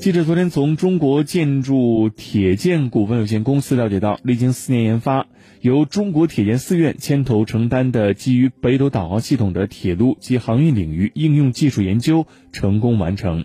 记者昨天从中国建筑铁建股份有限公司了解到，历经四年研发，由中国铁建四院牵头承担的基于北斗导航系统的铁路及航运领域应用技术研究成功完成。